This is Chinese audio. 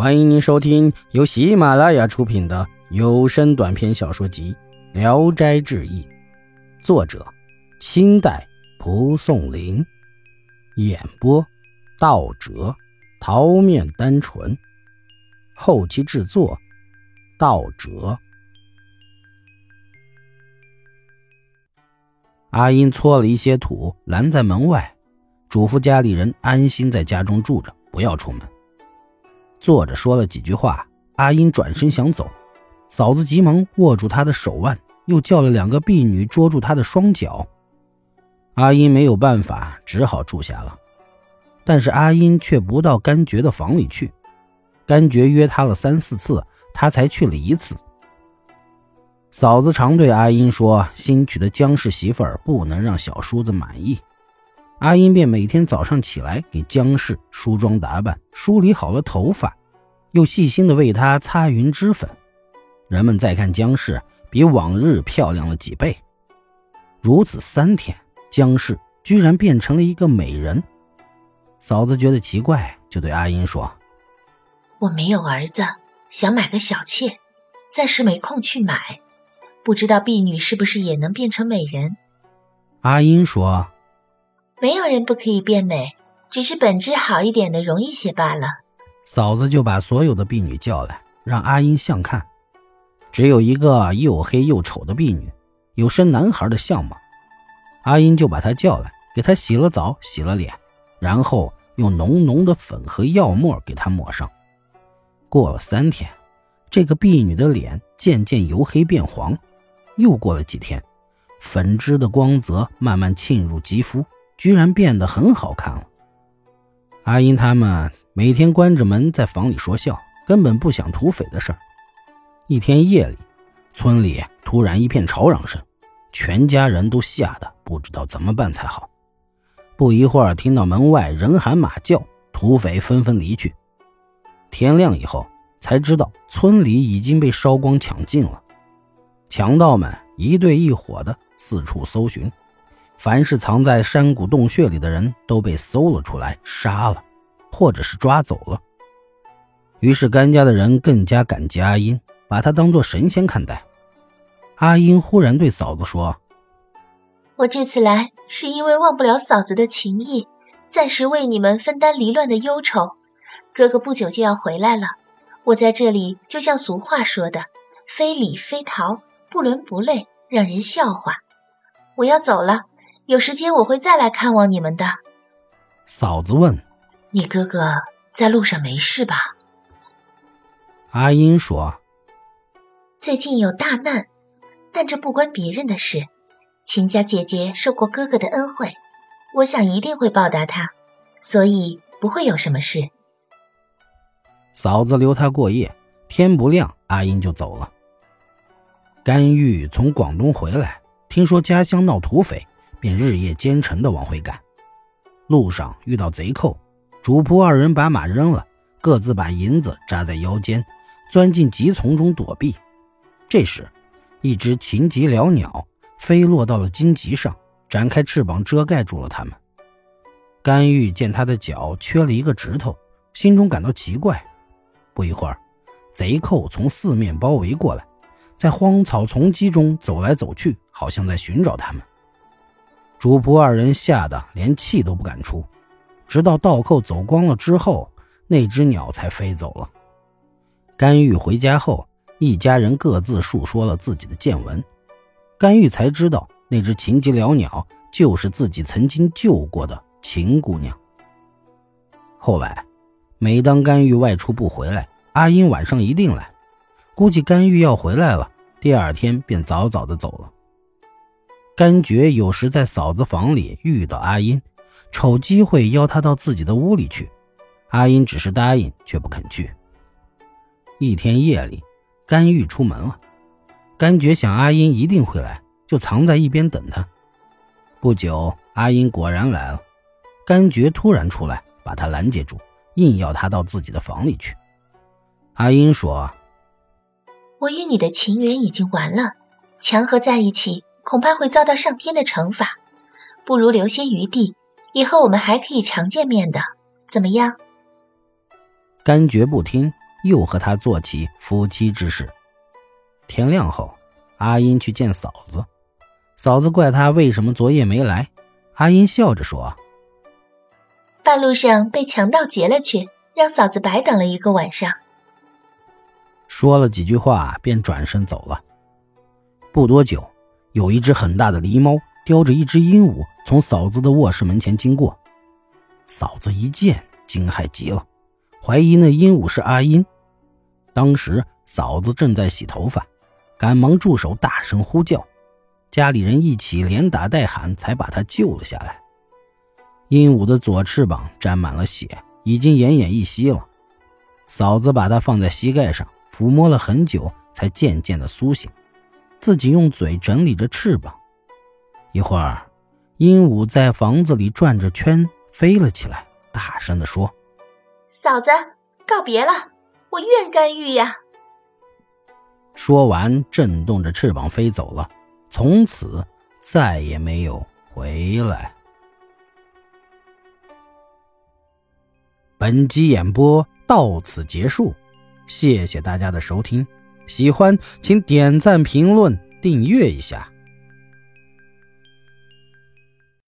欢迎您收听由喜马拉雅出品的有声短篇小说集《聊斋志异》，作者：清代蒲松龄，演播：道哲、桃面单纯，后期制作：道哲。阿英搓了一些土，拦在门外，嘱咐家里人安心在家中住着，不要出门。坐着说了几句话，阿英转身想走，嫂子急忙握住他的手腕，又叫了两个婢女捉住他的双脚。阿英没有办法，只好住下了。但是阿英却不到甘觉的房里去，甘觉约他了三四次，他才去了一次。嫂子常对阿英说：“新娶的江氏媳妇儿不能让小叔子满意。”阿英便每天早上起来给江氏梳妆打扮，梳理好了头发，又细心的为她擦云脂粉。人们再看江氏，比往日漂亮了几倍。如此三天，江氏居然变成了一个美人。嫂子觉得奇怪，就对阿英说：“我没有儿子，想买个小妾，暂时没空去买，不知道婢女是不是也能变成美人？”阿英说。没有人不可以变美，只是本质好一点的容易些罢了。嫂子就把所有的婢女叫来，让阿英相看。只有一个又黑又丑的婢女，有生男孩的相貌。阿英就把她叫来，给她洗了澡，洗了脸，然后用浓浓的粉和药沫给她抹上。过了三天，这个婢女的脸渐渐由黑变黄。又过了几天，粉脂的光泽慢慢沁入肌肤。居然变得很好看了。阿英他们每天关着门在房里说笑，根本不想土匪的事儿。一天夜里，村里突然一片吵嚷声，全家人都吓得不知道怎么办才好。不一会儿，听到门外人喊马叫，土匪纷纷离去。天亮以后，才知道村里已经被烧光抢尽了。强盗们一队一伙的四处搜寻。凡是藏在山谷洞穴里的人都被搜了出来，杀了，或者是抓走了。于是甘家的人更加感激阿英，把她当做神仙看待。阿英忽然对嫂子说：“我这次来是因为忘不了嫂子的情谊，暂时为你们分担离乱的忧愁。哥哥不久就要回来了，我在这里就像俗话说的‘非礼非逃，不伦不类’，让人笑话。我要走了。”有时间我会再来看望你们的。嫂子问：“你哥哥在路上没事吧？”阿英说：“最近有大难，但这不关别人的事。秦家姐姐受过哥哥的恩惠，我想一定会报答他，所以不会有什么事。”嫂子留他过夜，天不亮，阿英就走了。甘玉从广东回来，听说家乡闹土匪。便日夜兼程的往回赶，路上遇到贼寇，主仆二人把马扔了，各自把银子扎在腰间，钻进棘丛中躲避。这时，一只秦棘鸟鸟飞落到了荆棘上，展开翅膀遮盖住了他们。甘玉见他的脚缺了一个指头，心中感到奇怪。不一会儿，贼寇从四面包围过来，在荒草丛基中走来走去，好像在寻找他们。主仆二人吓得连气都不敢出，直到倒扣走光了之后，那只鸟才飞走了。甘玉回家后，一家人各自述说了自己的见闻，甘玉才知道那只秦吉辽鸟就是自己曾经救过的秦姑娘。后来，每当甘玉外出不回来，阿英晚上一定来，估计甘玉要回来了，第二天便早早的走了。甘觉有时在嫂子房里遇到阿英，瞅机会邀她到自己的屋里去。阿英只是答应，却不肯去。一天夜里，甘玉出门了。甘觉想阿英一定会来，就藏在一边等她。不久，阿英果然来了。甘觉突然出来，把他拦截住，硬要他到自己的房里去。阿英说：“我与你的情缘已经完了，强合在一起。”恐怕会遭到上天的惩罚，不如留些余地，以后我们还可以常见面的，怎么样？甘觉不听，又和他做起夫妻之事。天亮后，阿英去见嫂子，嫂子怪他为什么昨夜没来。阿英笑着说：“半路上被强盗劫了去，让嫂子白等了一个晚上。”说了几句话，便转身走了。不多久，有一只很大的狸猫叼着一只鹦鹉从嫂子的卧室门前经过，嫂子一见，惊骇极了。怀疑那鹦鹉是阿英，当时嫂子正在洗头发，赶忙住手，大声呼叫，家里人一起连打带喊，才把她救了下来。鹦鹉的左翅膀沾满了血，已经奄奄一息了。嫂子把它放在膝盖上，抚摸了很久，才渐渐的苏醒，自己用嘴整理着翅膀。一会儿，鹦鹉在房子里转着圈飞了起来，大声的说。嫂子，告别了，我愿干预呀！说完，震动着翅膀飞走了，从此再也没有回来。本集演播到此结束，谢谢大家的收听，喜欢请点赞、评论、订阅一下。